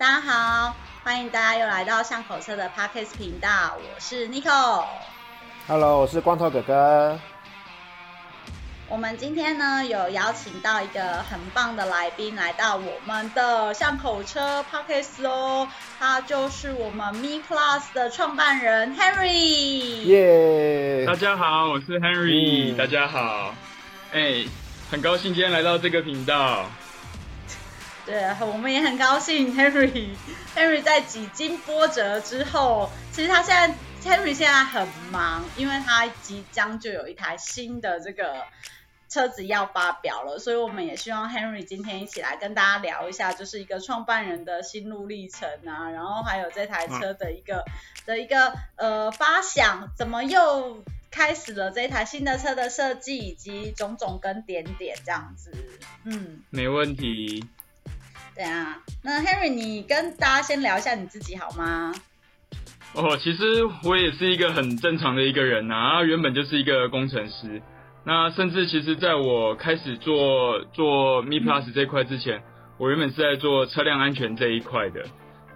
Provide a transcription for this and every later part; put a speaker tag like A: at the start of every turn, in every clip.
A: 大家好，欢迎大家又来到巷口车的 Podcast 频道，我是 Nico。
B: Hello，我是光头哥哥。
A: 我们今天呢有邀请到一个很棒的来宾来到我们的巷口车 Podcast 哦，他就是我们 Me Plus 的创办人 Henry。
B: 耶！
C: 大家好，我是 Henry。
B: 嗯、
C: 大家好，哎，很高兴今天来到这个频道。
A: 对，我们也很高兴，Henry。Henry 在几经波折之后，其实他现在，Henry 现在很忙，因为他即将就有一台新的这个车子要发表了，所以我们也希望 Henry 今天一起来跟大家聊一下，就是一个创办人的心路历程啊，然后还有这台车的一个、啊、的一个呃发想，怎么又开始了这台新的车的设计，以及种种跟点点这样子，嗯，
C: 没问题。
A: 对啊，那 Henry，你跟大家先聊一下你自己好吗？
C: 哦，其实我也是一个很正常的一个人啊，原本就是一个工程师。那甚至其实在我开始做做 Me Plus 这块之前，我原本是在做车辆安全这一块的。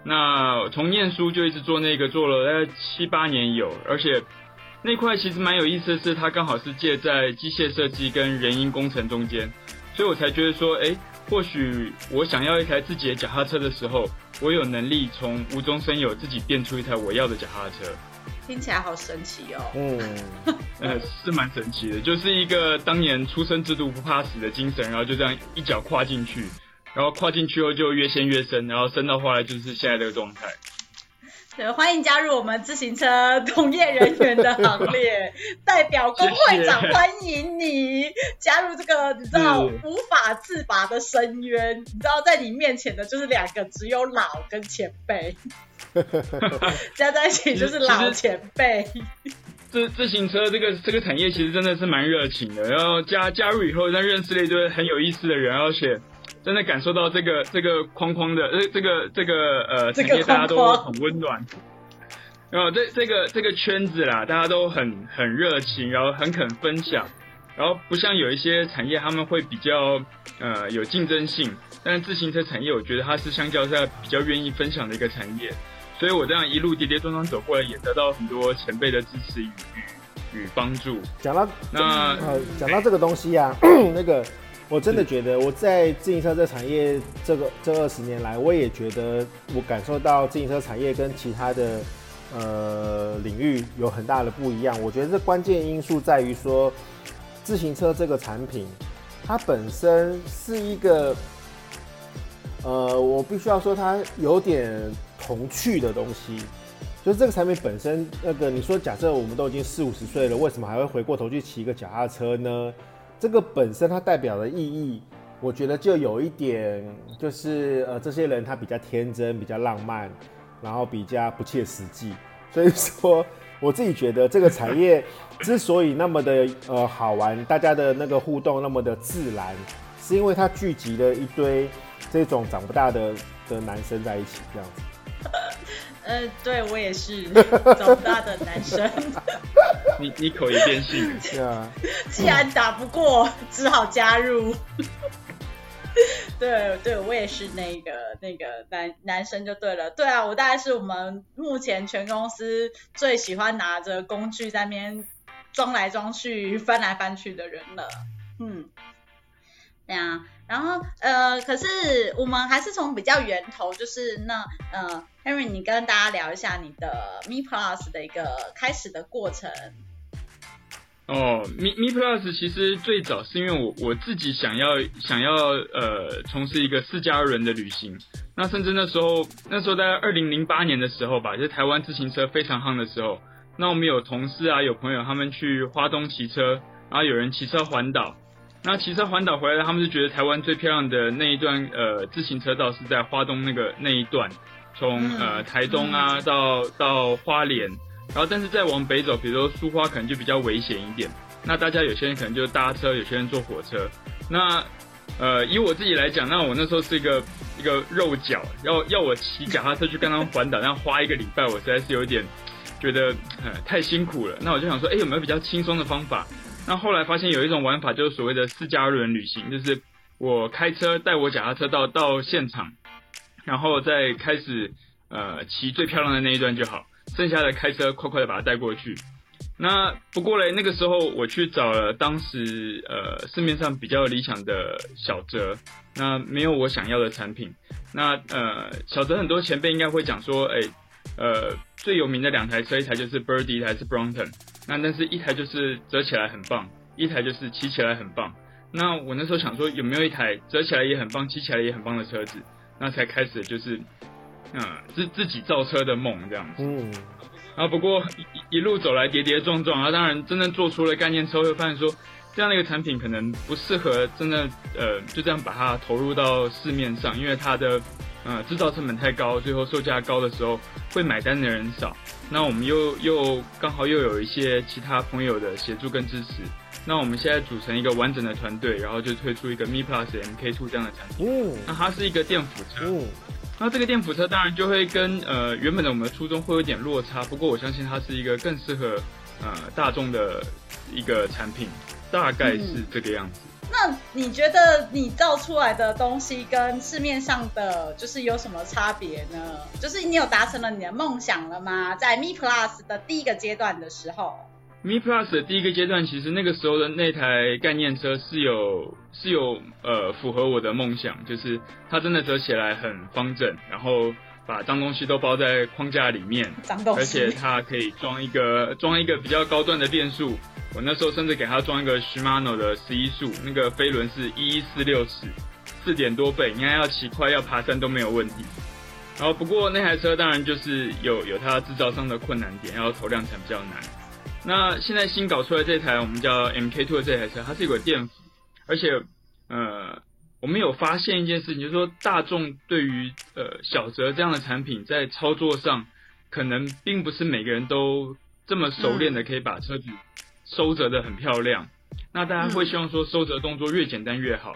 C: 那从念书就一直做那个，做了大概七八年有，而且那块其实蛮有意思的是，它刚好是介在机械设计跟人因工程中间，所以我才觉得说，哎。或许我想要一台自己的脚踏车的时候，我有能力从无中生有，自己变出一台我要的脚踏车。
A: 听起来好神奇哦。
C: 嗯，呃，是蛮神奇的，就是一个当年出生之犊不怕死的精神，然后就这样一脚跨进去，然后跨进去后就越陷越深，然后深到后来就是现在这个状态。
A: 对，欢迎加入我们自行车从业人员的行列，代表工会长欢迎你加入这个你知道无法自拔的深渊。你知道在你面前的就是两个只有老跟前辈，加在一起就是老前辈。
C: 自自行车这个这个产业其实真的是蛮热情的，然后加加入以后，再认识了一堆很有意思的人，而且。真的感受到这个这个框框的呃这个这个呃产业大家都很温暖，然后这这个这个圈子啦，大家都很很热情，然后很肯分享，然后不像有一些产业他们会比较呃有竞争性，但是自行车产业我觉得它是相较下比较愿意分享的一个产业，所以我这样一路跌跌撞撞走过来，也得到很多前辈的支持与与与帮助。
B: 讲到
C: 那
B: 呃讲到这个东西啊，那个。我真的觉得我在自行车这产业这个这二十年来，我也觉得我感受到自行车产业跟其他的呃领域有很大的不一样。我觉得这关键因素在于说，自行车这个产品它本身是一个呃，我必须要说它有点童趣的东西。就是这个产品本身，那个你说假设我们都已经四五十岁了，为什么还会回过头去骑一个脚踏车呢？这个本身它代表的意义，我觉得就有一点，就是呃，这些人他比较天真，比较浪漫，然后比较不切实际。所以说，我自己觉得这个产业 之所以那么的呃好玩，大家的那个互动那么的自然，是因为它聚集了一堆这种长不大的的男生在一起这样子。
A: 呃，对我也是 长大的男生。
C: 你你口一变性，
B: 是啊。
A: 既然打不过，只好加入。对对，我也是那个那个男男生就对了。对啊，我大概是我们目前全公司最喜欢拿着工具在那边装来装去、翻来翻去的人了。嗯。对啊，然后呃，可是我们还是从比较源头，就是那呃，Henry，你跟大家聊一下你的 Me Plus 的一个开始的过程。
C: 哦，Me Me Plus 其实最早是因为我我自己想要想要呃从事一个四家人的旅行，那甚至那时候那时候在二零零八年的时候吧，就是台湾自行车非常夯的时候，那我们有同事啊有朋友他们去花东骑车，然后有人骑车环岛。那骑车环岛回来，他们是觉得台湾最漂亮的那一段呃自行车道是在花东那个那一段，从呃台东啊到到花莲，然后但是再往北走，比如说苏花可能就比较危险一点。那大家有些人可能就搭车，有些人坐火车。那呃以我自己来讲，那我那时候是一个一个肉脚，要要我骑脚踏车去跟他们环岛，那花一个礼拜，我实在是有点觉得呃太辛苦了。那我就想说，哎，有没有比较轻松的方法？那后来发现有一种玩法，就是所谓的自驾游人旅行，就是我开车带我脚踏车到到现场，然后再开始呃骑最漂亮的那一段就好，剩下的开车快快的把它带过去。那不过嘞，那个时候我去找了当时呃市面上比较理想的小折，那没有我想要的产品。那呃小折很多前辈应该会讲说，哎，呃最有名的两台车，一台就是 Birdy，一台是 Brompton。那但是一台就是折起来很棒，一台就是骑起来很棒。那我那时候想说，有没有一台折起来也很棒，骑起来也很棒的车子？那才开始就是嗯自自己造车的梦这样子。嗯。啊，不过一一路走来跌跌撞撞啊，当然真正做出了概念车，会发现说这样的一个产品可能不适合真的呃就这样把它投入到市面上，因为它的呃制造成本太高，最后售价高的时候会买单的人少。那我们又又刚好又有一些其他朋友的协助跟支持，那我们现在组成一个完整的团队，然后就推出一个 Me Plus MK2 这样的产品。哦，那它是一个电辅车。哦那这个电辅车当然就会跟呃原本的我们的初衷会有点落差，不过我相信它是一个更适合呃大众的一个产品，大概是这个样子。
A: 嗯。那你觉得你造出来的东西跟市面上的就是有什么差别呢？就是你有达成了你的梦想了吗？在 Me Plus 的第一个阶段的时候。
C: Me Plus 的第一个阶段，其实那个时候的那台概念车是有是有呃符合我的梦想，就是它真的折起来很方正，然后把脏东西都包在框架里面，而且它可以装一个装一个比较高段的变速。我那时候甚至给它装一个 Shimano 的十一速，那个飞轮是一一四六尺，四点多倍，应该要骑快要爬山都没有问题。然后不过那台车当然就是有有它制造商的困难点，要投量产比较难。那现在新搞出来这台我们叫 MK2 的这台车，它是一个电辅，而且呃，我们有发现一件事情，就是说大众对于呃小折这样的产品在操作上，可能并不是每个人都这么熟练的可以把车子收折的很漂亮。那大家会希望说收折动作越简单越好，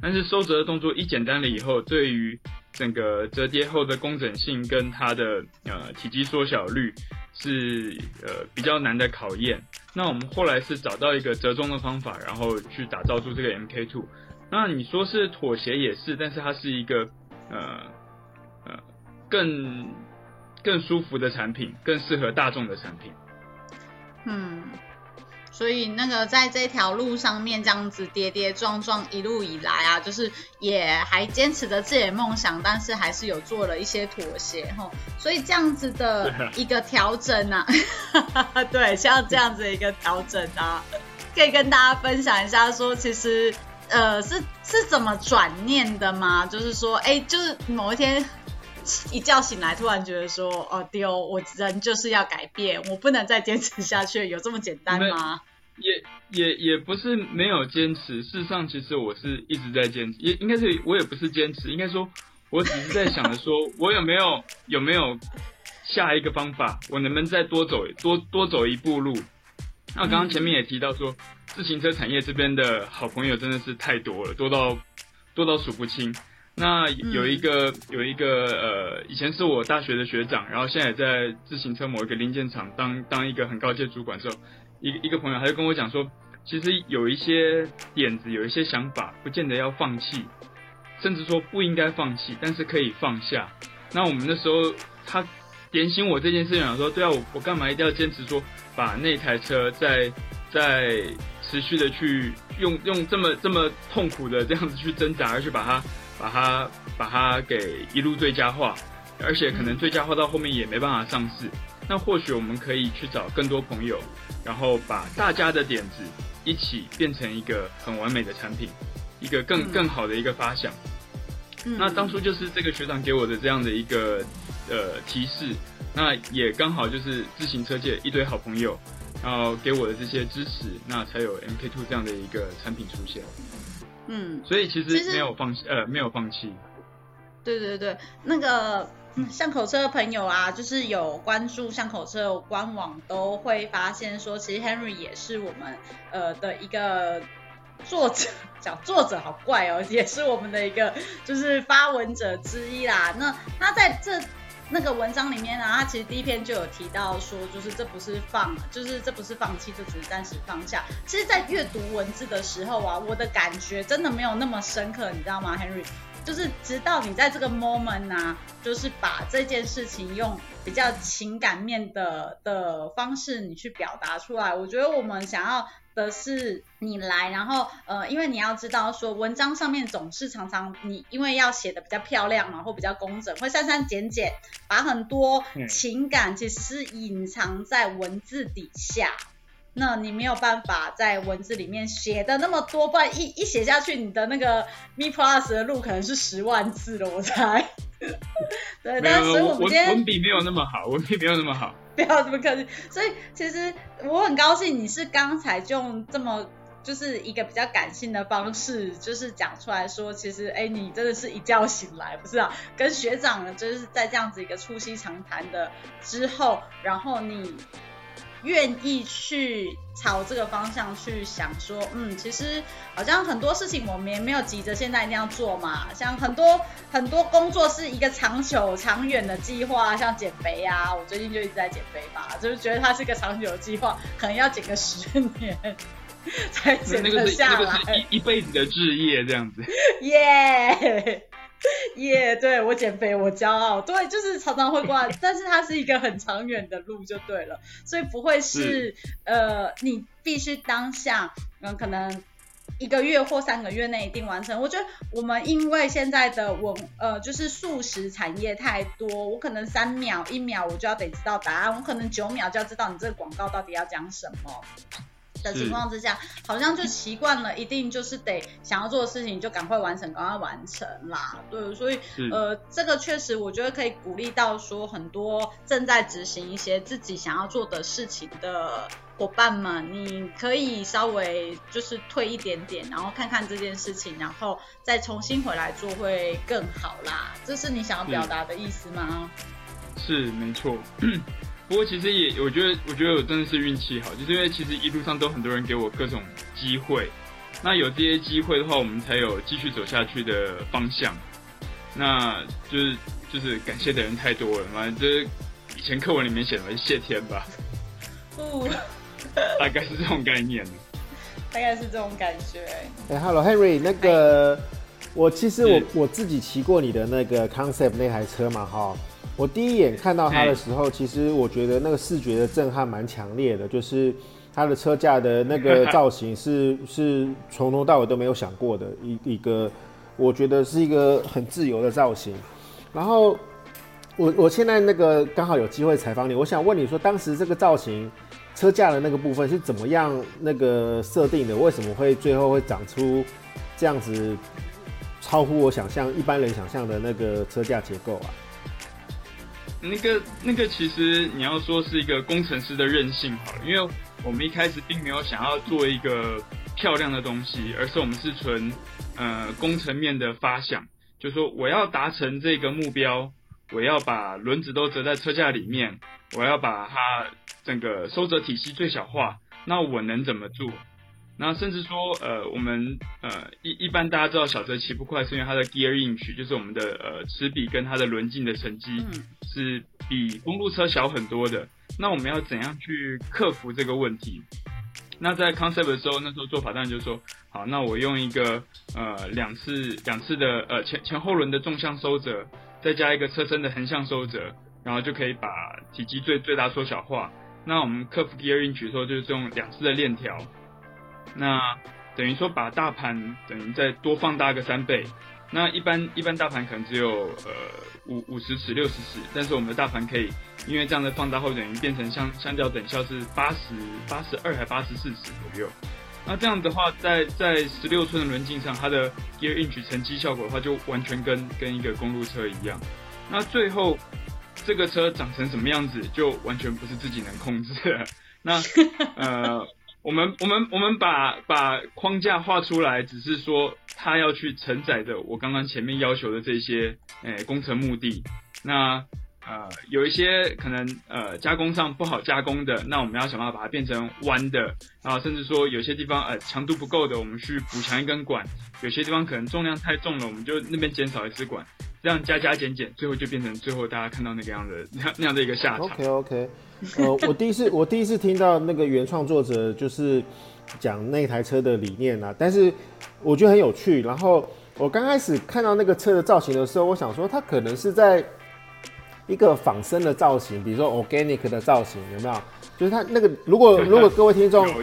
C: 但是收折的动作一简单了以后，对于整个折叠后的工整性跟它的呃体积缩小率。是呃比较难的考验。那我们后来是找到一个折中的方法，然后去打造出这个 M K Two。那你说是妥协也是，但是它是一个呃呃更更舒服的产品，更适合大众的产品。
A: 嗯。所以那个在这条路上面这样子跌跌撞撞一路以来啊，就是也还坚持着自己的梦想，但是还是有做了一些妥协哈。所以这样子的 一个调整啊，对，像这样子的一个调整啊，可以跟大家分享一下，说其实呃是是怎么转念的吗？就是说，哎，就是某一天一觉醒来，突然觉得说，哦丢，我人就是要改变，我不能再坚持下去，有这么简单吗？
C: 也也也不是没有坚持，事实上，其实我是一直在坚持，也应该是我也不是坚持，应该说，我只是在想着说，我有没有有没有下一个方法，我能不能再多走多多走一步路？那我刚刚前面也提到说，自行车产业这边的好朋友真的是太多了，多到多到数不清。那有一个有一个呃，以前是我大学的学长，然后现在也在自行车某一个零件厂当当一个很高阶主管的时候。一个一个朋友，他就跟我讲说，其实有一些点子，有一些想法，不见得要放弃，甚至说不应该放弃，但是可以放下。那我们那时候，他点醒我这件事情，想说，对啊，我我干嘛一定要坚持说，把那台车再再持续的去用用这么这么痛苦的这样子去挣扎，而去把它把它把它给一路最佳化，而且可能最佳化到后面也没办法上市。那或许我们可以去找更多朋友，然后把大家的点子一起变成一个很完美的产品，一个更更好的一个发想。嗯。那当初就是这个学长给我的这样的一个呃提示，那也刚好就是自行车界一堆好朋友，然后给我的这些支持，那才有 MK Two 这样的一个产品出现。嗯，所以其实没有放弃，呃，没有放弃。
A: 对对对，那个。巷口车的朋友啊，就是有关注巷口车官网，都会发现说，其实 Henry 也是我们呃的一个作者，讲作者好怪哦，也是我们的一个就是发文者之一啦。那他在这那个文章里面呢，他其实第一篇就有提到说，就是这不是放，就是这不是放弃，这只是暂时放下。其实，在阅读文字的时候啊，我的感觉真的没有那么深刻，你知道吗，Henry？就是直到你在这个 moment、啊，就是把这件事情用比较情感面的的方式你去表达出来。我觉得我们想要的是你来，然后呃，因为你要知道说文章上面总是常常你因为要写的比较漂亮嘛，或比较工整，会删删减减，把很多情感其实是隐藏在文字底下。那你没有办法在文字里面写的那么多，不然一一写下去，你的那个 Me Plus 的路可能是十万字了，我猜。对，但是所以我们今天
C: 文笔没有那么好，文笔没有那么好，
A: 不要这么客气。所以其实我很高兴你是刚才就用这么就是一个比较感性的方式，就是讲出来说，其实哎，你真的是一觉醒来，不是啊？跟学长呢，就是在这样子一个促膝长谈的之后，然后你。愿意去朝这个方向去想，说，嗯，其实好像很多事情我们也没有急着现在一定要做嘛。像很多很多工作是一个长久、长远的计划，像减肥啊，我最近就一直在减肥吧，就是觉得它是一个长久的计划，可能要减个十年才减得下来。
C: 那个是一一辈子的志业这样子。
A: 耶。耶，yeah, 对，我减肥，我骄傲，对，就是常常会挂，但是它是一个很长远的路，就对了，所以不会是，是呃，你必须当下，嗯、呃，可能一个月或三个月内一定完成。我觉得我们因为现在的文，呃，就是素食产业太多，我可能三秒、一秒我就要得知道答案，我可能九秒就要知道你这个广告到底要讲什么。的情况之下，好像就习惯了，一定就是得想要做的事情就赶快完成，赶快完成啦。对，所以呃，这个确实我觉得可以鼓励到说很多正在执行一些自己想要做的事情的伙伴们，你可以稍微就是退一点点，然后看看这件事情，然后再重新回来做会更好啦。这是你想要表达的意思吗？
C: 是没错。不过其实也，我觉得，我觉得我真的是运气好，就是因为其实一路上都很多人给我各种机会，那有这些机会的话，我们才有继续走下去的方向。那就是就是感谢的人太多了嘛，就是以前课文里面写的谢天吧，哦，大概是这种概念，
A: 大概是这种感觉。
B: 哎，Hello Henry，那个我其实我我自己骑过你的那个 Concept 那台车嘛，哈。我第一眼看到它的时候，其实我觉得那个视觉的震撼蛮强烈的，就是它的车架的那个 造型是是从头到尾都没有想过的一一个，我觉得是一个很自由的造型。然后我我现在那个刚好有机会采访你，我想问你说，当时这个造型车架的那个部分是怎么样那个设定的？为什么会最后会长出这样子超乎我想象一般人想象的那个车架结构啊？
C: 那个那个其实你要说是一个工程师的任性好了，因为我们一开始并没有想要做一个漂亮的东西，而是我们是纯呃工程面的发想，就是说我要达成这个目标，我要把轮子都折在车架里面，我要把它整个收折体系最小化，那我能怎么做？那甚至说，呃，我们呃一一般大家知道小车骑不快，是因为它的 gear inch，就是我们的呃齿比跟它的轮径的成绩是比公路车小很多的。那我们要怎样去克服这个问题？那在 concept 的时候，那时候做法当然就是说，好，那我用一个呃两次两次的呃前前后轮的纵向收折，再加一个车身的横向收折，然后就可以把体积最最大缩小化。那我们克服 gear inch 的时候，就是用两次的链条。那等于说把大盘等于再多放大个三倍，那一般一般大盘可能只有呃五五十尺六十尺，但是我们的大盘可以因为这样的放大后，等于变成相相较等效是八十八十二还八十四尺左右。那这样的话，在在十六寸的轮径上，它的 gear inch 乘积效果的话，就完全跟跟一个公路车一样。那最后这个车长成什么样子，就完全不是自己能控制的。那呃。我们我们我们把把框架画出来，只是说它要去承载着我刚刚前面要求的这些诶、工程目的。那呃有一些可能呃加工上不好加工的，那我们要想办法把它变成弯的。然后甚至说有些地方呃强度不够的，我们去补强一根管。有些地方可能重量太重了，我们就那边减少一支管。这样加加减减，最后就变成最后大家看到那个样的那那样的一个下场。
B: OK OK，呃，我第一次我第一次听到那个原创作者就是讲那台车的理念啊，但是我觉得很有趣。然后我刚开始看到那个车的造型的时候，我想说它可能是在一个仿生的造型，比如说 organic 的造型，有没有？就是他那个，如果如果各位听众有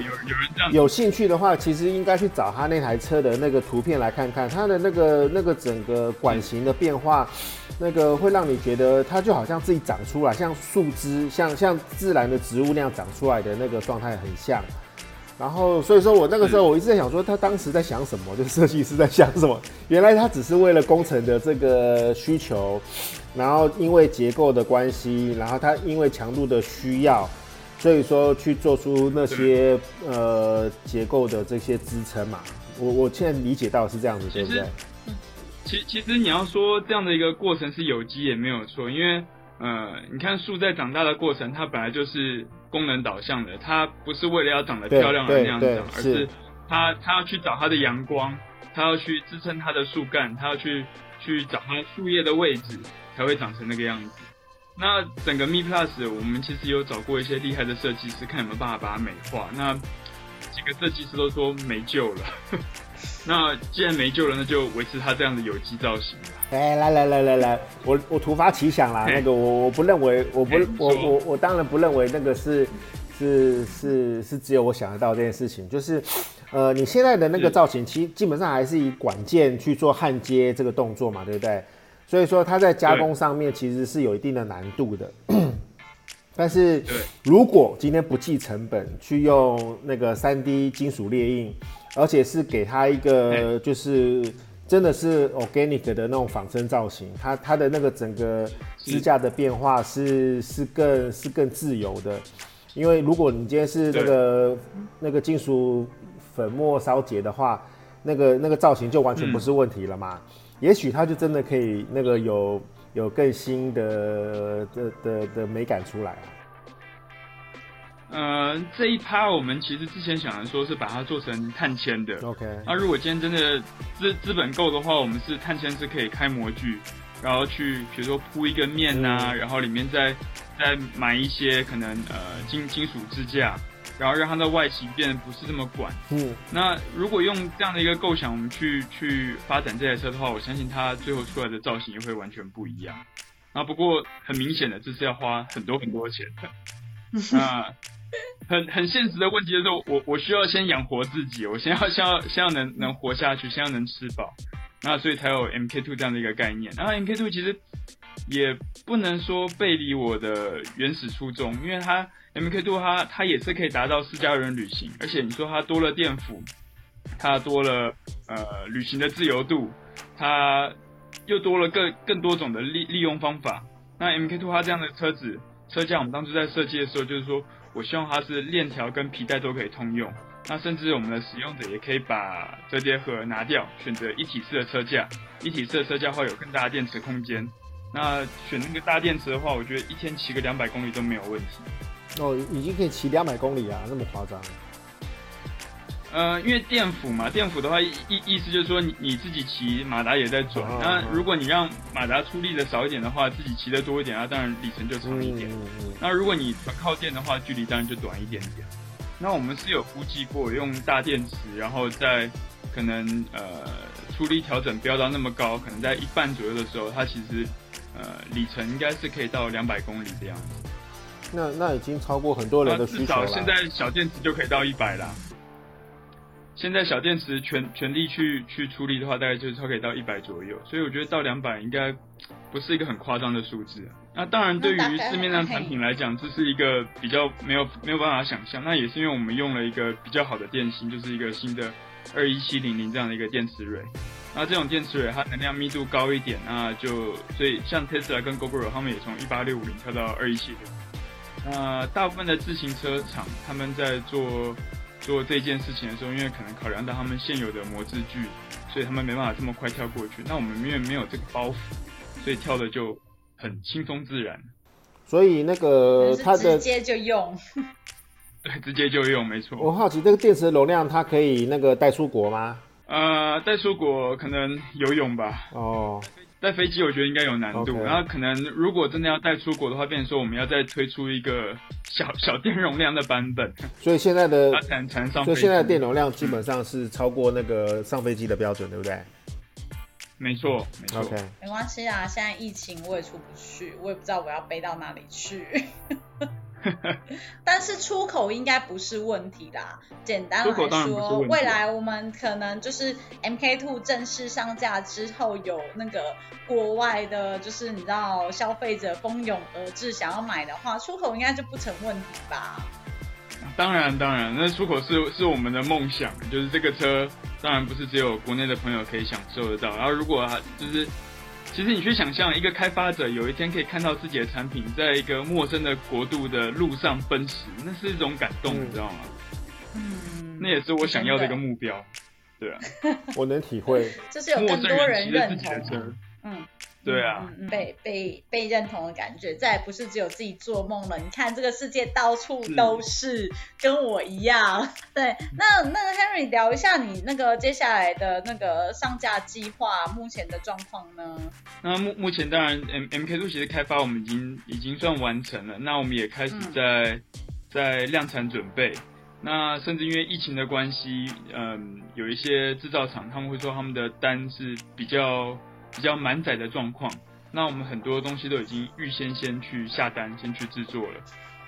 B: 有兴趣的话，其实应该去找他那台车的那个图片来看看，它的那个那个整个管型的变化，那个会让你觉得它就好像自己长出来，像树枝，像像自然的植物那样长出来的那个状态很像。然后，所以说我那个时候我一直在想说，他当时在想什么？就设计师在想什么？原来他只是为了工程的这个需求，然后因为结构的关系，然后他因为强度的需要，所以说去做出那些呃结构的这些支撑嘛。我我现在理解到是这样子，对不对？
C: 其其实你要说这样的一个过程是有机也没有错，因为呃，你看树在长大的过程，它本来就是。功能导向的，它不是为了要长得漂亮而那样长，而是它它要去找它的阳光，它要去支撑它的树干，它要去去找它树叶的位置，才会长成那个样子。那整个 Me Plus，我们其实有找过一些厉害的设计师，看有没有办法把它美化。那几个设计师都说没救了。那既然没救了，那就维持它这样的有机造型。
B: 哎，来来来来来，我我突发奇想啦，那个我我不认为，我不我我我当然不认为那个是是是是只有我想得到这件事情，就是呃你现在的那个造型，其实基本上还是以管件去做焊接这个动作嘛，对不对？所以说它在加工上面其实是有一定的难度的。但是如果今天不计成本去用那个三 D 金属列印，而且是给它一个就是。真的是 organic 的那种仿生造型，它它的那个整个支架的变化是是更是更自由的，因为如果你今天是那个那个金属粉末烧结的话，那个那个造型就完全不是问题了嘛。嗯、也许它就真的可以那个有有更新的的的的美感出来。
C: 呃，这一趴我们其实之前想的说是把它做成碳纤的。
B: OK。
C: 那如果今天真的资资本够的话，我们是碳纤是可以开模具，然后去比如说铺一个面呐、啊，嗯、然后里面再再买一些可能呃金金属支架，然后让它的外形变得不是这么管。嗯。那如果用这样的一个构想，我们去去发展这台车的话，我相信它最后出来的造型也会完全不一样。那不过很明显的，这是要花很多很多钱的。那。很很现实的问题就是说，我我需要先养活自己，我先要先要先要能能活下去，先要能吃饱，那所以才有 MK2 这样的一个概念。然后 MK2 其实也不能说背离我的原始初衷，因为它 MK2 它它也是可以达到私家人旅行，而且你说它多了电辅，它多了呃旅行的自由度，它又多了更更多种的利利用方法。那 MK2 它这样的车子车架，我们当初在设计的时候就是说。我希望它是链条跟皮带都可以通用，那甚至我们的使用者也可以把折叠盒拿掉，选择一体式的车架。一体式的车架会有更大的电池空间。那选那个大电池的话，我觉得一天骑个两百公里都没有问题。
B: 哦，已经可以骑两百公里啊，那么夸张？
C: 呃，因为电辅嘛，电辅的话意意思就是说你你自己骑，马达也在转。啊、那如果你让马达出力的少一点的话，自己骑的多一点，啊当然里程就长一点。嗯嗯嗯、那如果你全靠电的话，距离当然就短一点点。那我们是有估计过，用大电池，然后在可能呃出力调整飙到那么高，可能在一半左右的时候，它其实呃里程应该是可以到两百公里的样子。
B: 那那已经超过很多人的需求了。
C: 至少现在小电池就可以到一百啦。现在小电池全全力去去出力的话，大概就是超可以到一百左右，所以我觉得到两百应该不是一个很夸张的数字。那当然，对于市面上产品来讲，这是一个比较没有没有办法想象。那也是因为我们用了一个比较好的电芯，就是一个新的二一七零零这样的一个电池蕊。那这种电池蕊它能量密度高一点，那就所以像 Tesla 跟 Gogoro 他们也从一八六五零跳到二一七零。那大部分的自行车厂他们在做。做这件事情的时候，因为可能考量到他们现有的模制具，所以他们没办法这么快跳过去。那我们因为没有这个包袱，所以跳的就很轻松自然。
B: 所以那个它的
A: 直接就用，
C: 对，直接就用，没错。
B: 我好奇这个电池的容量，它可以那个带出国吗？
C: 呃，带出国可能游泳吧。
B: 哦。
C: 带飞机我觉得应该有难度.然后可能如果真的要带出国的话，变成说我们要再推出一个小 小电容量的版本。
B: 所以现在的
C: 才能上，
B: 所以现在的电容量基本上是超过那个上飞机的标准，对不对？
C: 没错，没错。
B: OK，
A: 没关系啊，现在疫情我也出不去，我也不知道我要背到哪里去。但是出口应该不是问题啦。简单来说，未来我们可能就是 MK Two 正式上架之后，有那个国外的，就是你知道消费者蜂拥而至想要买的话，出口应该就不成问题吧？
C: 当然，当然，那出口是是我们的梦想，就是这个车，当然不是只有国内的朋友可以享受得到。然后如果就是。其实你去想象，一个开发者有一天可以看到自己的产品在一个陌生的国度的路上奔驰，那是一种感动，嗯、你知道吗？嗯，那也是我想要的一个目标。对啊，
B: 我能体会，
A: 就是有更多人认同。嗯。
C: 对啊，
A: 嗯、被被被认同的感觉，再也不是只有自己做梦了。你看这个世界到处都是，是跟我一样。对，那那个 Henry 聊一下你那个接下来的那个上架计划，目前的状况呢？
C: 那目目前当然 M MK2 其实开发我们已经已经算完成了，那我们也开始在、嗯、在量产准备。那甚至因为疫情的关系，嗯，有一些制造厂他们会说他们的单是比较。比较满载的状况，那我们很多东西都已经预先先去下单，先去制作了。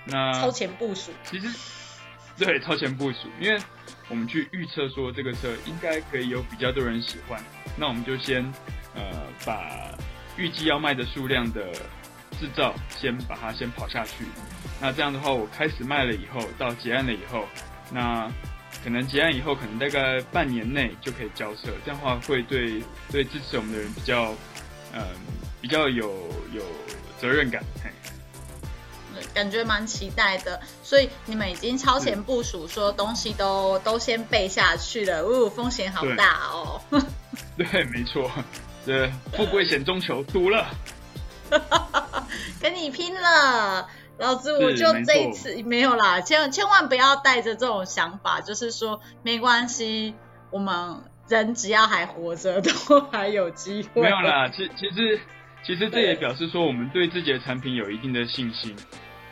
C: 那
A: 超前部署，
C: 其实 对超前部署，因为我们去预测说这个车应该可以有比较多人喜欢，那我们就先呃把预计要卖的数量的制造先把它先跑下去。那这样的话，我开始卖了以后，到结案了以后，那。可能结案以后，可能大概半年内就可以交涉，这样的话会对对支持我们的人比较，嗯，比较有有责任感，嘿，
A: 感觉蛮期待的。所以你们已经超前部署，说东西都都先备下去了，呜，风险好大哦。
C: 对，没错，对，富贵险中求，赌了，
A: 跟你拼了。老子我就这一次没，没有啦，千千万不要带着这种想法，就是说没关系，我们人只要还活着，都还有机会。
C: 没有啦，其其实其实这也表示说我们对自己的产品有一定的信心。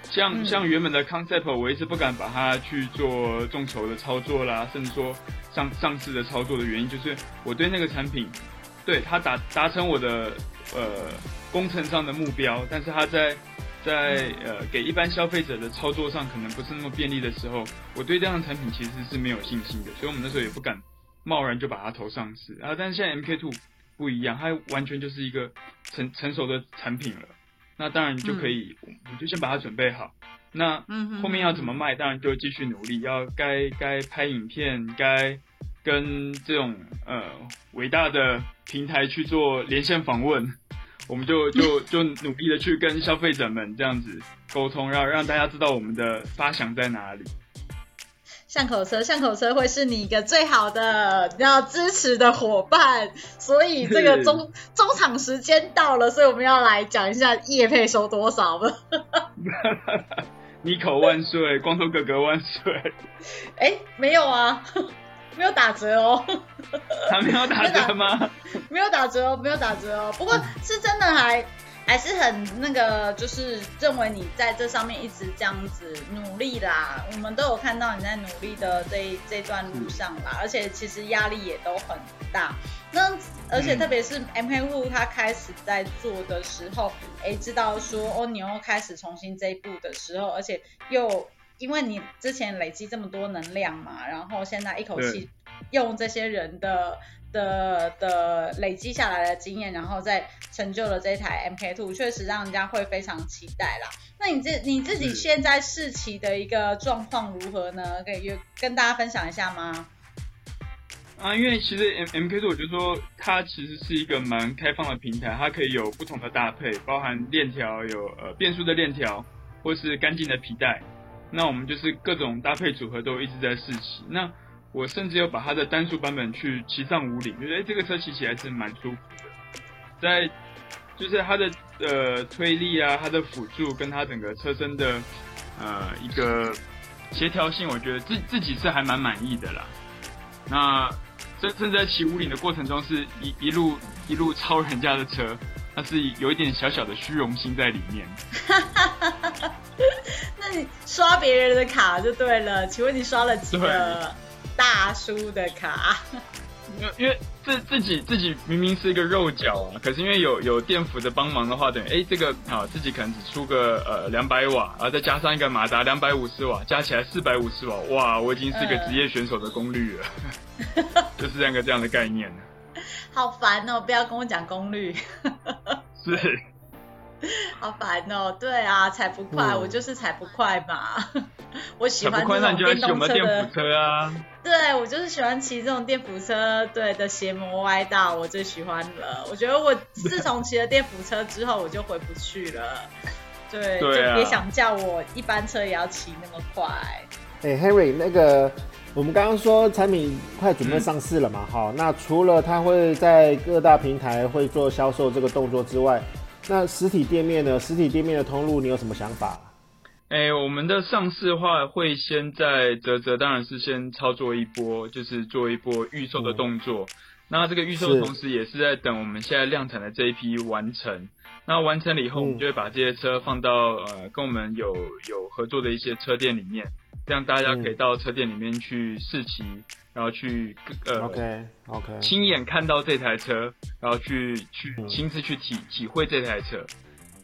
C: 像、嗯、像原本的 concept，我一直不敢把它去做众筹的操作啦，甚至说上上市的操作的原因，就是我对那个产品，对它达达成我的呃工程上的目标，但是它在。在呃给一般消费者的操作上可能不是那么便利的时候，我对这样的产品其实是没有信心的，所以我们那时候也不敢贸然就把它投上市啊。但是现在 MK Two 不一样，它完全就是一个成成熟的产品了，那当然就可以，嗯、我们就先把它准备好。那后面要怎么卖，当然就继续努力，要该该拍影片，该跟这种呃伟大的平台去做连线访问。我们就就就努力的去跟消费者们这样子沟通，让让大家知道我们的发想在哪里。
A: 巷口车，巷口车会是你一个最好的要支持的伙伴。所以这个 中中场时间到了，所以我们要来讲一下叶配收多少了。
C: 你口万岁，光头哥哥万岁。
A: 哎，没有啊。没有打折哦，
C: 他 没有打折吗？
A: 没有打折哦，没有打折哦。不过是真的还还是很那个，就是认为你在这上面一直这样子努力啦，我们都有看到你在努力的这这段路上啦，而且其实压力也都很大。那而且特别是 MK2 他开始在做的时候，哎，知道说哦，你又开始重新这一步的时候，而且又。因为你之前累积这么多能量嘛，然后现在一口气用这些人的的的累积下来的经验，然后再成就了这一台 MK Two，确实让人家会非常期待啦。那你自你自己现在试骑的一个状况如何呢？可以跟大家分享一下吗？
C: 啊，因为其实 M MK2 我觉得说它其实是一个蛮开放的平台，它可以有不同的搭配，包含链条有呃变速的链条，或是干净的皮带。那我们就是各种搭配组合都一直在试骑。那我甚至有把它的单速版本去骑上五岭，觉得哎，这个车骑起来是蛮舒服的。在就是它的呃推力啊，它的辅助跟它整个车身的呃一个协调性，我觉得自自己是还蛮满意的啦。那甚甚至在骑五岭的过程中，是一一路一路超人家的车，它是有一点小小的虚荣心在里面。
A: 那你刷别人的卡就对了，请问你刷了几个大叔的卡？
C: 因为因为自自己自己明明是一个肉脚啊，可是因为有有电辅的帮忙的话，等于哎这个好自己可能只出个呃两百瓦，然后再加上一个马达两百五十瓦，加起来四百五十瓦，哇，我已经是一个职业选手的功率了，就是这样个这样的概念。
A: 好烦哦！不要跟我讲功率。
C: 是。
A: 好烦哦！对啊，踩不快，嗯、我就是踩不快嘛。我喜欢这种电动车的。电辅车啊。对，我就是喜欢骑这种电辅车，对的邪魔歪道，我最喜欢了。我觉得我自从骑了电辅车之后，我就回不去了。对，对啊、就别想叫我一般车也要骑那么快。
B: 哎、欸、，Henry，那个。我们刚刚说产品快准备上市了嘛？好、嗯，那除了它会在各大平台会做销售这个动作之外，那实体店面呢？实体店面的通路你有什么想法？
C: 哎、欸，我们的上市的话会先在泽泽，当然是先操作一波，就是做一波预售的动作。嗯、那这个预售的同时也是在等我们现在量产的这一批完成。那完成了以后，我们就会把这些车放到呃跟我们有有合作的一些车店里面。这样大家可以到车店里面去试骑，嗯、然后去呃
B: ，OK OK，
C: 亲眼看到这台车，然后去去亲自去体体会这台车。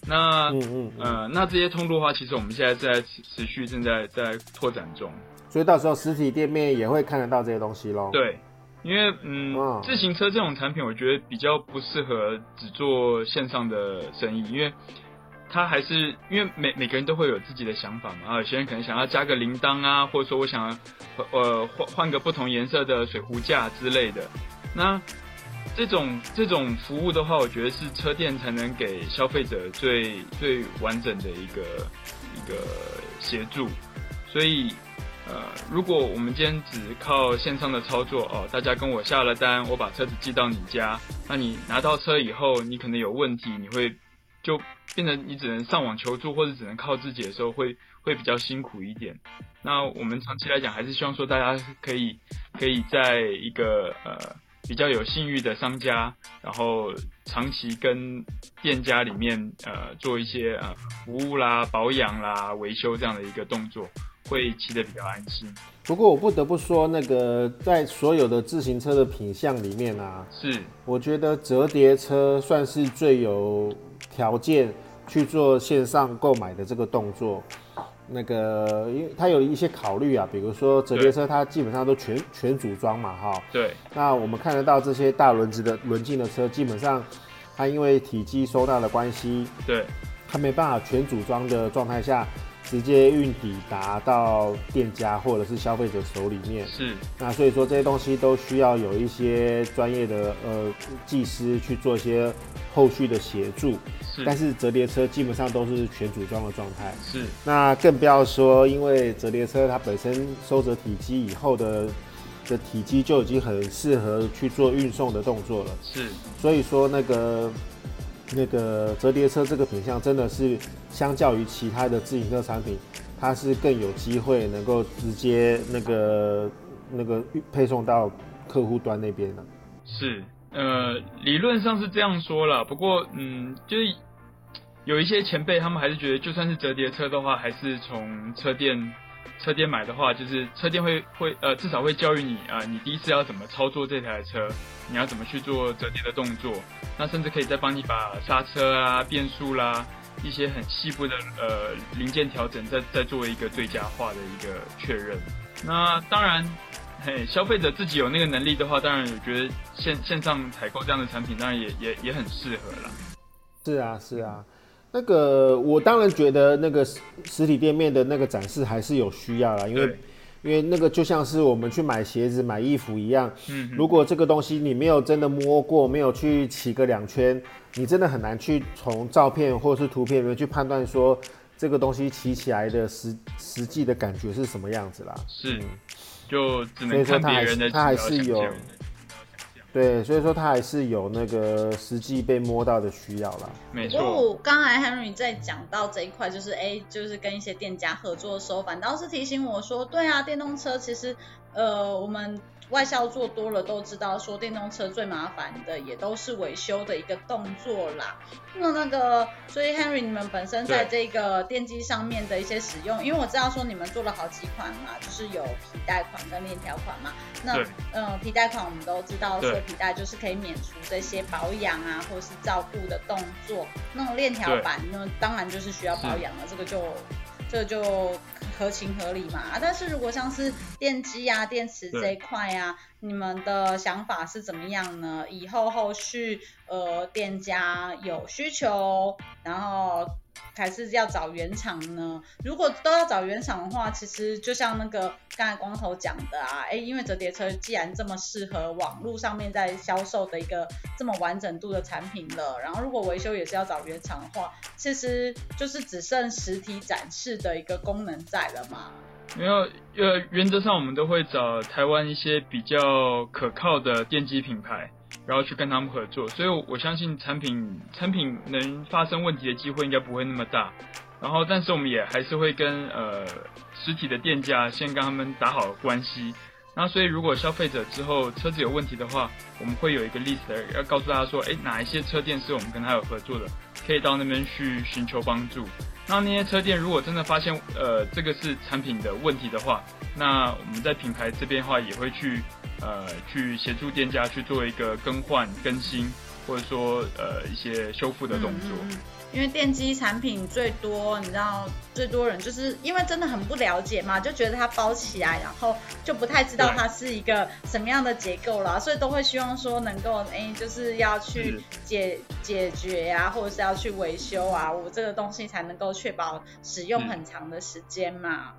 C: 那嗯嗯，嗯呃，那这些通路的话，其实我们现在在持持续正在在拓展中。
B: 所以到时候实体店面也会看得到这些东西喽。
C: 对，因为嗯，哦、自行车这种产品，我觉得比较不适合只做线上的生意，因为。他还是因为每每个人都会有自己的想法嘛，啊，有些人可能想要加个铃铛啊，或者说我想要呃换换个不同颜色的水壶架之类的。那这种这种服务的话，我觉得是车店才能给消费者最最完整的一个一个协助。所以呃，如果我们今天只靠线上的操作哦，大家跟我下了单，我把车子寄到你家，那你拿到车以后，你可能有问题，你会。就变成你只能上网求助，或者只能靠自己的时候会，会会比较辛苦一点。那我们长期来讲，还是希望说大家可以可以在一个呃比较有信誉的商家，然后长期跟店家里面呃做一些呃服务啦、保养啦、维修这样的一个动作，会骑得比较安心。
B: 不过我不得不说，那个在所有的自行车的品相里面啊，
C: 是
B: 我觉得折叠车算是最有。条件去做线上购买的这个动作，那个因为它有一些考虑啊，比如说折叠车它基本上都全全组装嘛，哈。
C: 对。
B: 那我们看得到这些大轮子的轮径的车，基本上它因为体积收纳的关系，
C: 对，
B: 它没办法全组装的状态下。直接运抵达到店家或者是消费者手里面，
C: 是。
B: 那所以说这些东西都需要有一些专业的呃技师去做一些后续的协助。
C: 是。
B: 但是折叠车基本上都是全组装的状态。
C: 是。
B: 那更不要说，因为折叠车它本身收折体积以后的的体积就已经很适合去做运送的动作了。
C: 是。
B: 所以说那个。那个折叠车这个品相真的是相较于其他的自行车产品，它是更有机会能够直接那个那个配送到客户端那边的。
C: 是，呃，理论上是这样说了，不过嗯，就是有一些前辈他们还是觉得，就算是折叠车的话，还是从车店。车店买的话，就是车店会会呃，至少会教育你啊、你第一次要怎么操作这台车，你要怎么去做折叠的动作，那甚至可以再帮你把刹车啊、变速啦一些很细部的呃零件调整，再再做一个最佳化的一个确认。那当然，嘿，消费者自己有那个能力的话，当然我觉得线线上采购这样的产品，当然也也也很适合啦。
B: 是啊，是啊。那个，我当然觉得那个实实体店面的那个展示还是有需要啦，因为因为那个就像是我们去买鞋子、买衣服一样，嗯，如果这个东西你没有真的摸过，没有去骑个两圈，你真的很难去从照片或是图片里面去判断说这个东西骑起来的实实际的感觉是什么样子啦。
C: 是，嗯、就只能看别人的，
B: 他还是有。对，所以说他还是有那个实际被摸到的需要啦。
C: 没错。
A: 不过刚才 Henry 在讲到这一块，就是哎，就是跟一些店家合作的时候，反倒是提醒我说，对啊，电动车其实呃，我们。外销做多了都知道，说电动车最麻烦的也都是维修的一个动作啦。那那个，所以 Henry，你们本身在这个电机上面的一些使用，因为我知道说你们做了好几款嘛，就是有皮带款跟链条款嘛。那嗯，皮带款我们都知道说皮带就是可以免除这些保养啊或者是照顾的动作。那种链条版那，当然就是需要保养了，这个就。这个就合情合理嘛，但是如果像是电机啊、电池这一块啊，你们的想法是怎么样呢？以后后续呃店家有需求，然后。还是要找原厂呢？如果都要找原厂的话，其实就像那个刚才光头讲的啊，哎，因为折叠车既然这么适合网络上面在销售的一个这么完整度的产品了，然后如果维修也是要找原厂的话，其实就是只剩实体展示的一个功能在了嘛。
C: 没有，呃，原则上我们都会找台湾一些比较可靠的电机品牌。然后去跟他们合作，所以我相信产品产品能发生问题的机会应该不会那么大。然后，但是我们也还是会跟呃实体的店家先跟他们打好关系。那，所以如果消费者之后车子有问题的话，我们会有一个 list 要告诉大家说，哎，哪一些车店是我们跟他有合作的，可以到那边去寻求帮助。那那些车店如果真的发现呃这个是产品的问题的话，那我们在品牌这边的话也会去。呃，去协助店家去做一个更换、更新，或者说呃一些修复的动作。
A: 因为电机产品最多，你知道最多人就是因为真的很不了解嘛，就觉得它包起来，然后就不太知道它是一个什么样的结构啦，所以都会希望说能够哎，就是要去解解决啊，或者是要去维修啊，我这个东西才能够确保使用很长的时间嘛。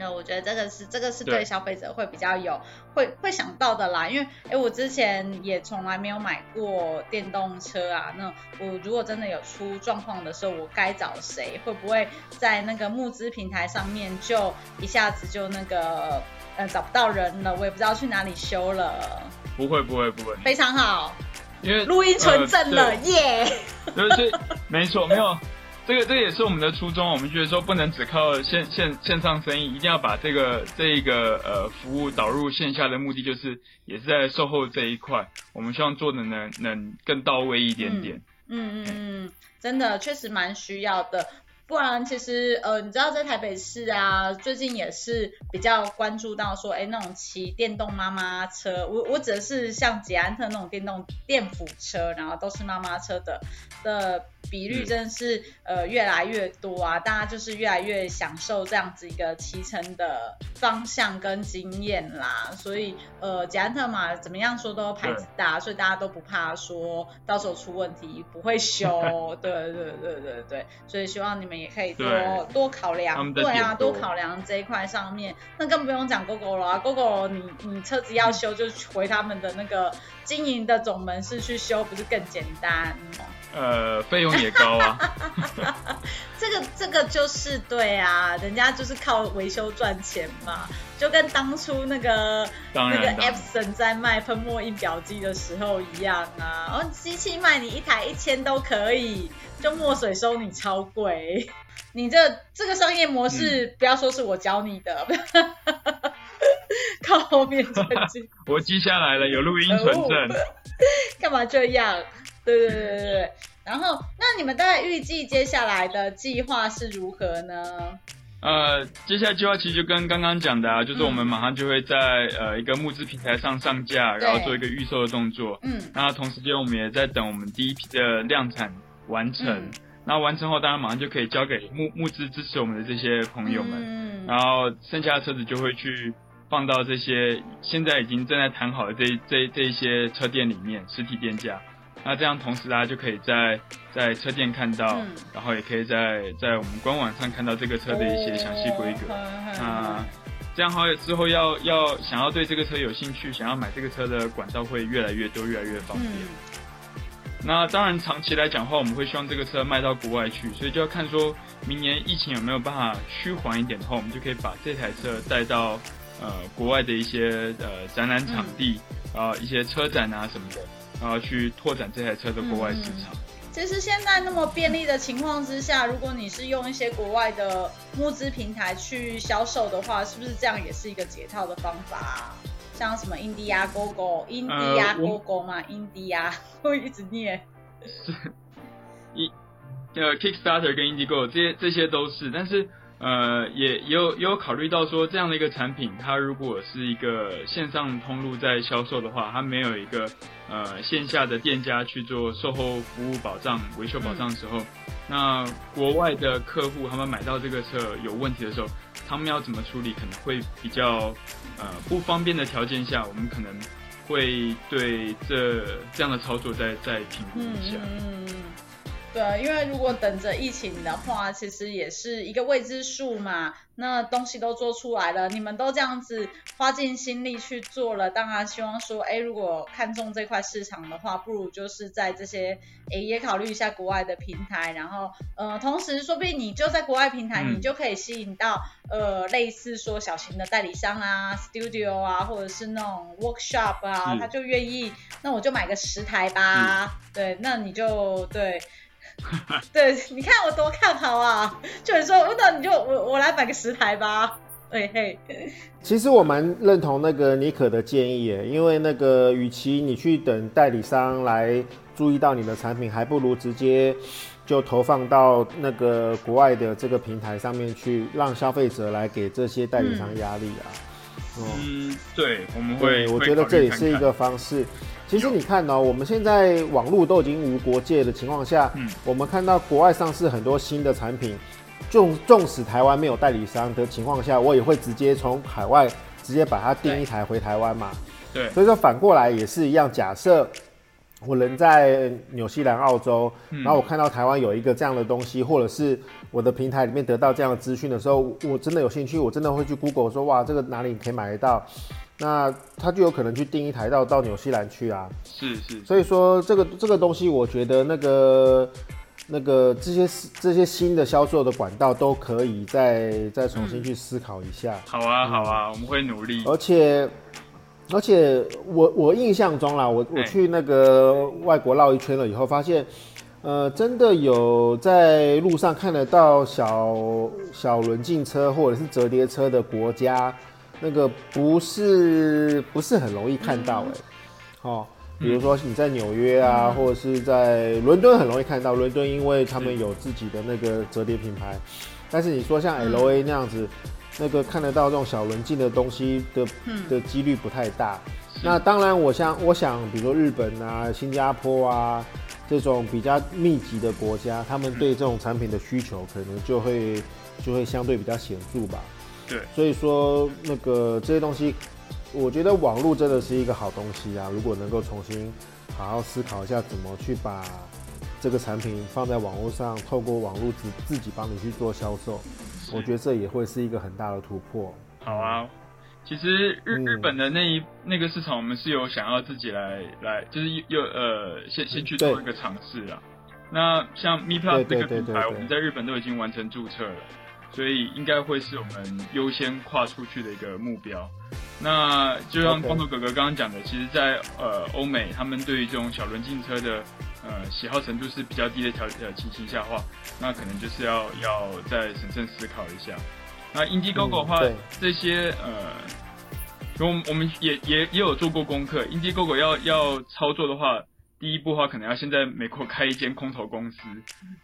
A: 那我觉得这个是这个是对消费者会比较有会会想到的啦，因为哎，我之前也从来没有买过电动车啊。那我如果真的有出状况的时候，我该找谁？会不会在那个募资平台上面就一下子就那个呃找不到人了？我也不知道去哪里修了。
C: 不会不会不会，
A: 非常好，
C: 因为
A: 录音存证了耶。
C: 对，对，没错，没有。这个这也是我们的初衷，我们觉得说不能只靠线线线上生意，一定要把这个这一个呃服务导入线下的目的，就是也是在售后这一块，我们希望做的能能更到位一点点。
A: 嗯嗯嗯，真的确实蛮需要的。不然，其实呃，你知道在台北市啊，最近也是比较关注到说，哎，那种骑电动妈妈车，我我指的是像捷安特那种电动电辅车，然后都是妈妈车的的比率，真的是呃越来越多啊，大家就是越来越享受这样子一个骑乘的方向跟经验啦。所以呃，捷安特嘛，怎么样说都牌子大，所以大家都不怕说到时候出问题不会修，对对对对对对，所以希望你们。也可以多多考量，对啊，多考量这一块上面，那更不用讲 Gogoro 了啊，Gogoro 你你车子要修，就回他们的那个经营的总门市去修，不是更简单吗？
C: 呃，费用也高啊。
A: 这个这个就是对啊，人家就是靠维修赚钱嘛，就跟当初那个那个 Epson 在卖喷墨印表机的时候一样啊，哦，机器卖你一台一千都可以。就墨水收你超贵，你这这个商业模式，嗯、不要说是我教你的，靠后面这句，
C: 我记下来了，有录音存证。
A: 干嘛这样？对对对对对。然后，那你们大概预计接下来的计划是如何呢？
C: 呃，接下来计划其实就跟刚刚讲的啊，就是我们马上就会在、嗯、呃一个募资平台上上架，然后做一个预售的动作。嗯。那同时间我们也在等我们第一批的量产。完成，那、嗯、完成后，当然马上就可以交给募募资支持我们的这些朋友们，嗯、然后剩下的车子就会去放到这些现在已经正在谈好的这这这一些车店里面，实体店家。那这样同时大家就可以在在车店看到，嗯、然后也可以在在我们官网上看到这个车的一些详细规格。那这样好，之后要要想要对这个车有兴趣，想要买这个车的管道会越来越多，越来越方便。嗯。那当然，长期来讲的话，我们会希望这个车卖到国外去，所以就要看说明年疫情有没有办法趋缓一点的话，我们就可以把这台车带到呃国外的一些呃展览场地啊、嗯呃，一些车展啊什么的，然后去拓展这台车的国外市场。
A: 其实现在那么便利的情况之下，如果你是用一些国外的募资平台去销售的话，是不是这样也是一个解套的方法啊？像什么 India Go Go、India Go Go 嘛，India 会一直念。
C: 是，一呃 Kickstarter 跟 Indiegogo 这些这些都是，但是。呃，也有也有考虑到说，这样的一个产品，它如果是一个线上通路在销售的话，它没有一个呃线下的店家去做售后服务保障、维修保障的时候，那国外的客户他们买到这个车有问题的时候，他们要怎么处理，可能会比较呃不方便的条件下，我们可能会对这这样的操作再再评估一下。嗯
A: 对，因为如果等着疫情的话，其实也是一个未知数嘛。那东西都做出来了，你们都这样子花尽心力去做了，当然希望说，哎，如果看中这块市场的话，不如就是在这些，哎，也考虑一下国外的平台，然后，呃，同时说不定你就在国外平台，嗯、你就可以吸引到，呃，类似说小型的代理商啊、studio 啊，或者是那种 workshop 啊，他就愿意，那我就买个十台吧，对，那你就对。对，你看我多看好啊！就是说，那你就我我来买个十台吧。嘿嘿。
B: 其实我蛮认同那个妮可的建议耶，因为那个与其你去等代理商来注意到你的产品，还不如直接就投放到那个国外的这个平台上面去，让消费者来给这些代理商压力啊。
C: 嗯，嗯对，我们会，
B: 我觉得这也是一个方式。其实你看哦，我们现在网络都已经无国界的情况下，嗯，我们看到国外上市很多新的产品，纵纵使台湾没有代理商的情况下，我也会直接从海外直接把它订一台回台湾嘛。
C: 对，
B: 所以说反过来也是一样。假设我人在纽西兰、澳洲，然后我看到台湾有一个这样的东西，或者是我的平台里面得到这样的资讯的时候，我真的有兴趣，我真的会去 Google 说，哇，这个哪里可以买得到？那他就有可能去订一台到到纽西兰去啊，
C: 是是，
B: 所以说这个这个东西，我觉得那个那个这些这些新的销售的管道都可以再再重新去思考一下。
C: 嗯、好啊好啊，我们会努力。
B: 而且而且我我印象中啦，我我去那个外国绕一圈了以后，发现呃真的有在路上看得到小小轮进车或者是折叠车的国家。那个不是不是很容易看到哎、欸，哦，比如说你在纽约啊，或者是在伦敦很容易看到，伦敦因为他们有自己的那个折叠品牌，但是你说像 LA 那样子，那个看得到这种小轮径的东西的的几率不太大。那当然，我像我想，比如说日本啊、新加坡啊这种比较密集的国家，他们对这种产品的需求可能就会就会相对比较显著吧。
C: 对，
B: 所以说那个这些东西，我觉得网络真的是一个好东西啊。如果能够重新好好思考一下，怎么去把这个产品放在网络上，透过网络自自己帮你去做销售，我觉得这也会是一个很大的突破。
C: 好啊，其实日日本的那一那个市场，我们是有想要自己来来，就是又呃先先去做一个尝试啊。那像 MePlus 这个品牌，我们在日本都已经完成注册了。所以应该会是我们优先跨出去的一个目标。那就像光头哥哥刚刚讲的，其实在，在呃欧美，他们对于这种小轮径车的呃喜好程度是比较低的条呃情形下话，那可能就是要要再审慎思考一下。那 Indiegogo 的话，嗯、这些呃，我我们也也也有做过功课，Indiegogo 要要操作的话。第一步的话，可能要先在美国开一间空投公司，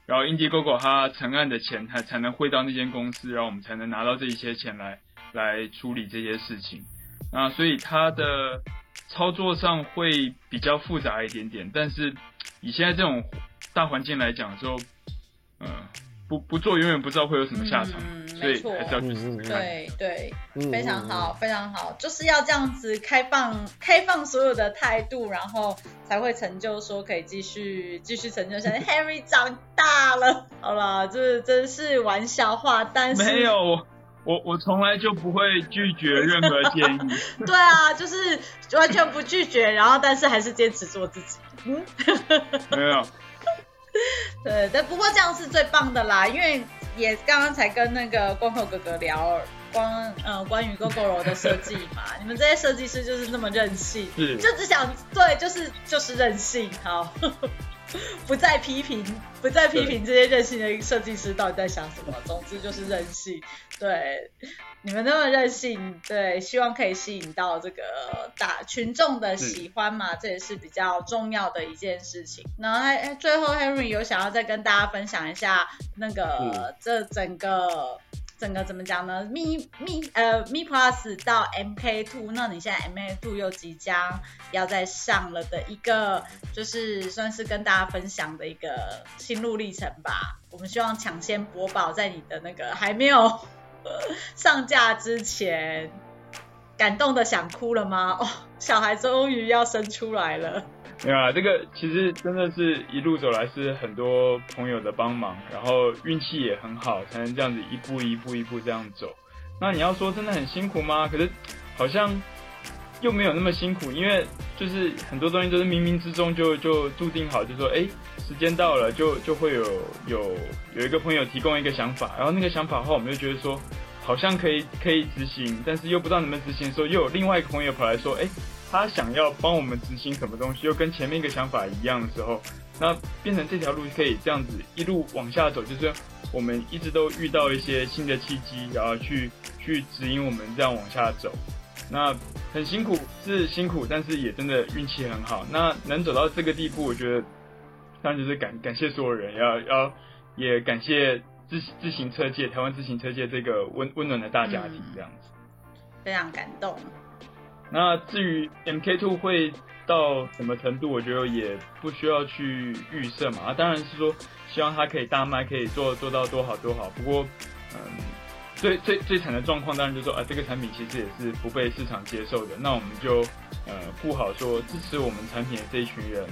C: 然后 Indiegogo 它成案的钱，才才能汇到那间公司，然后我们才能拿到这一些钱来来处理这些事情。那所以它的操作上会比较复杂一点点，但是以现在这种大环境来讲，就嗯。不不做，永远不知道会有什么下场，嗯、所以还是要去试试看。
A: 对对，非常好，非常好，就是要这样子开放开放所有的态度，然后才会成就说可以继续继续成就下去。Harry 长大了，好了，这真是玩笑话，但是
C: 没有，我我从来就不会拒绝任何建议。
A: 对啊，就是完全不拒绝，然后但是还是坚持做自己。嗯，
C: 没有。
A: 对，但不过这样是最棒的啦，因为也刚刚才跟那个光头哥哥聊关呃关于 Gogoro 的设计嘛，你们这些设计师就是那么任性，就只想对，就是就是任性，好。不再批评，不再批评这些任性的设计师到底在想什么。总之就是任性，对，你们那么任性，对，希望可以吸引到这个大群众的喜欢嘛，这也是比较重要的一件事情。然后还最后 Henry 有想要再跟大家分享一下那个这整个。整个怎么讲呢？Mi Mi 呃 Mi Plus 到 MK Two，那你现在 MK Two 又即将要再上了的一个，就是算是跟大家分享的一个心路历程吧。我们希望抢先播报，在你的那个还没有 上架之前，感动的想哭了吗？哦，小孩终于要生出来了。
C: 没有啊，这个其实真的是一路走来是很多朋友的帮忙，然后运气也很好，才能这样子一步一步一步这样走。那你要说真的很辛苦吗？可是好像又没有那么辛苦，因为就是很多东西都是冥冥之中就就注定好，就说哎，时间到了就就会有有有一个朋友提供一个想法，然后那个想法的话，我们就觉得说好像可以可以执行，但是又不知道能不能执行的时候，又有另外一个朋友跑来说，哎。他想要帮我们执行什么东西，又跟前面一个想法一样的时候，那变成这条路可以这样子一路往下走，就是我们一直都遇到一些新的契机，然后去去指引我们这样往下走。那很辛苦是辛苦，但是也真的运气很好。那能走到这个地步，我觉得当然就是感感谢所有人，要要也感谢自自行车界、台湾自行车界这个温温暖的大家庭，这样子、
A: 嗯、非常感动。
C: 那至于 MK Two 会到什么程度，我觉得也不需要去预设嘛。啊，当然是说希望它可以大卖，可以做做到多好多好。不过，嗯，最最最惨的状况当然就是说啊，这个产品其实也是不被市场接受的。那我们就呃顾好说支持我们产品的这一群人。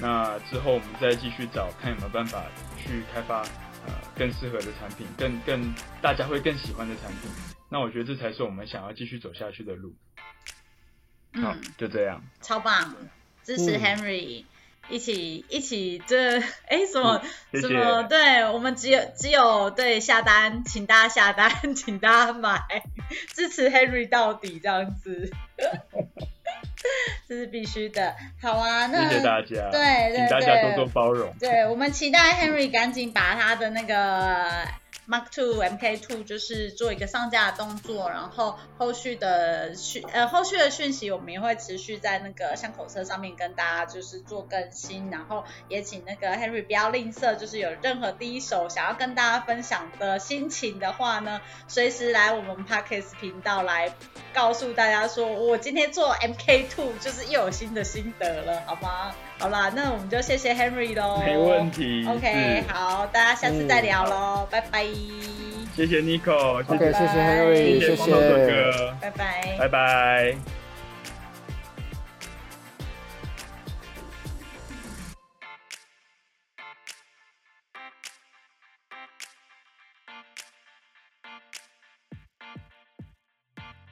C: 那之后我们再继续找看有没有办法去开发呃更适合的产品，更更大家会更喜欢的产品。那我觉得这才是我们想要继续走下去的路。好，就这样，
A: 超棒，支持 Henry，、嗯、一起一起这 哎什么、嗯、什么？对我们只有只有对下单，请大家下单，请大家买，支持 Henry 到底这样子，这是必须的。好啊，那
C: 谢谢大家，
A: 对对对，请
C: 大家多多包容。
A: 对，我们期待 Henry 赶紧把他的那个。Mark Two MK Two 就是做一个上架的动作，然后后续的讯呃后续的讯息我们也会持续在那个巷口车上面跟大家就是做更新，然后也请那个 Henry 不要吝啬，就是有任何第一手想要跟大家分享的心情的话呢，随时来我们 Parkes 频道来告诉大家说，我今天做 MK Two 就是又有新的心得了，好吗？好啦，那我们就谢谢 Henry 喽。
C: 没问题。
A: OK，好，大家下次再聊喽，嗯、拜拜。
C: 谢谢 Nico，
B: 谢谢 Henry，谢谢，谢谢，
C: 谢谢光头哥哥，
A: 拜拜，
C: 拜拜。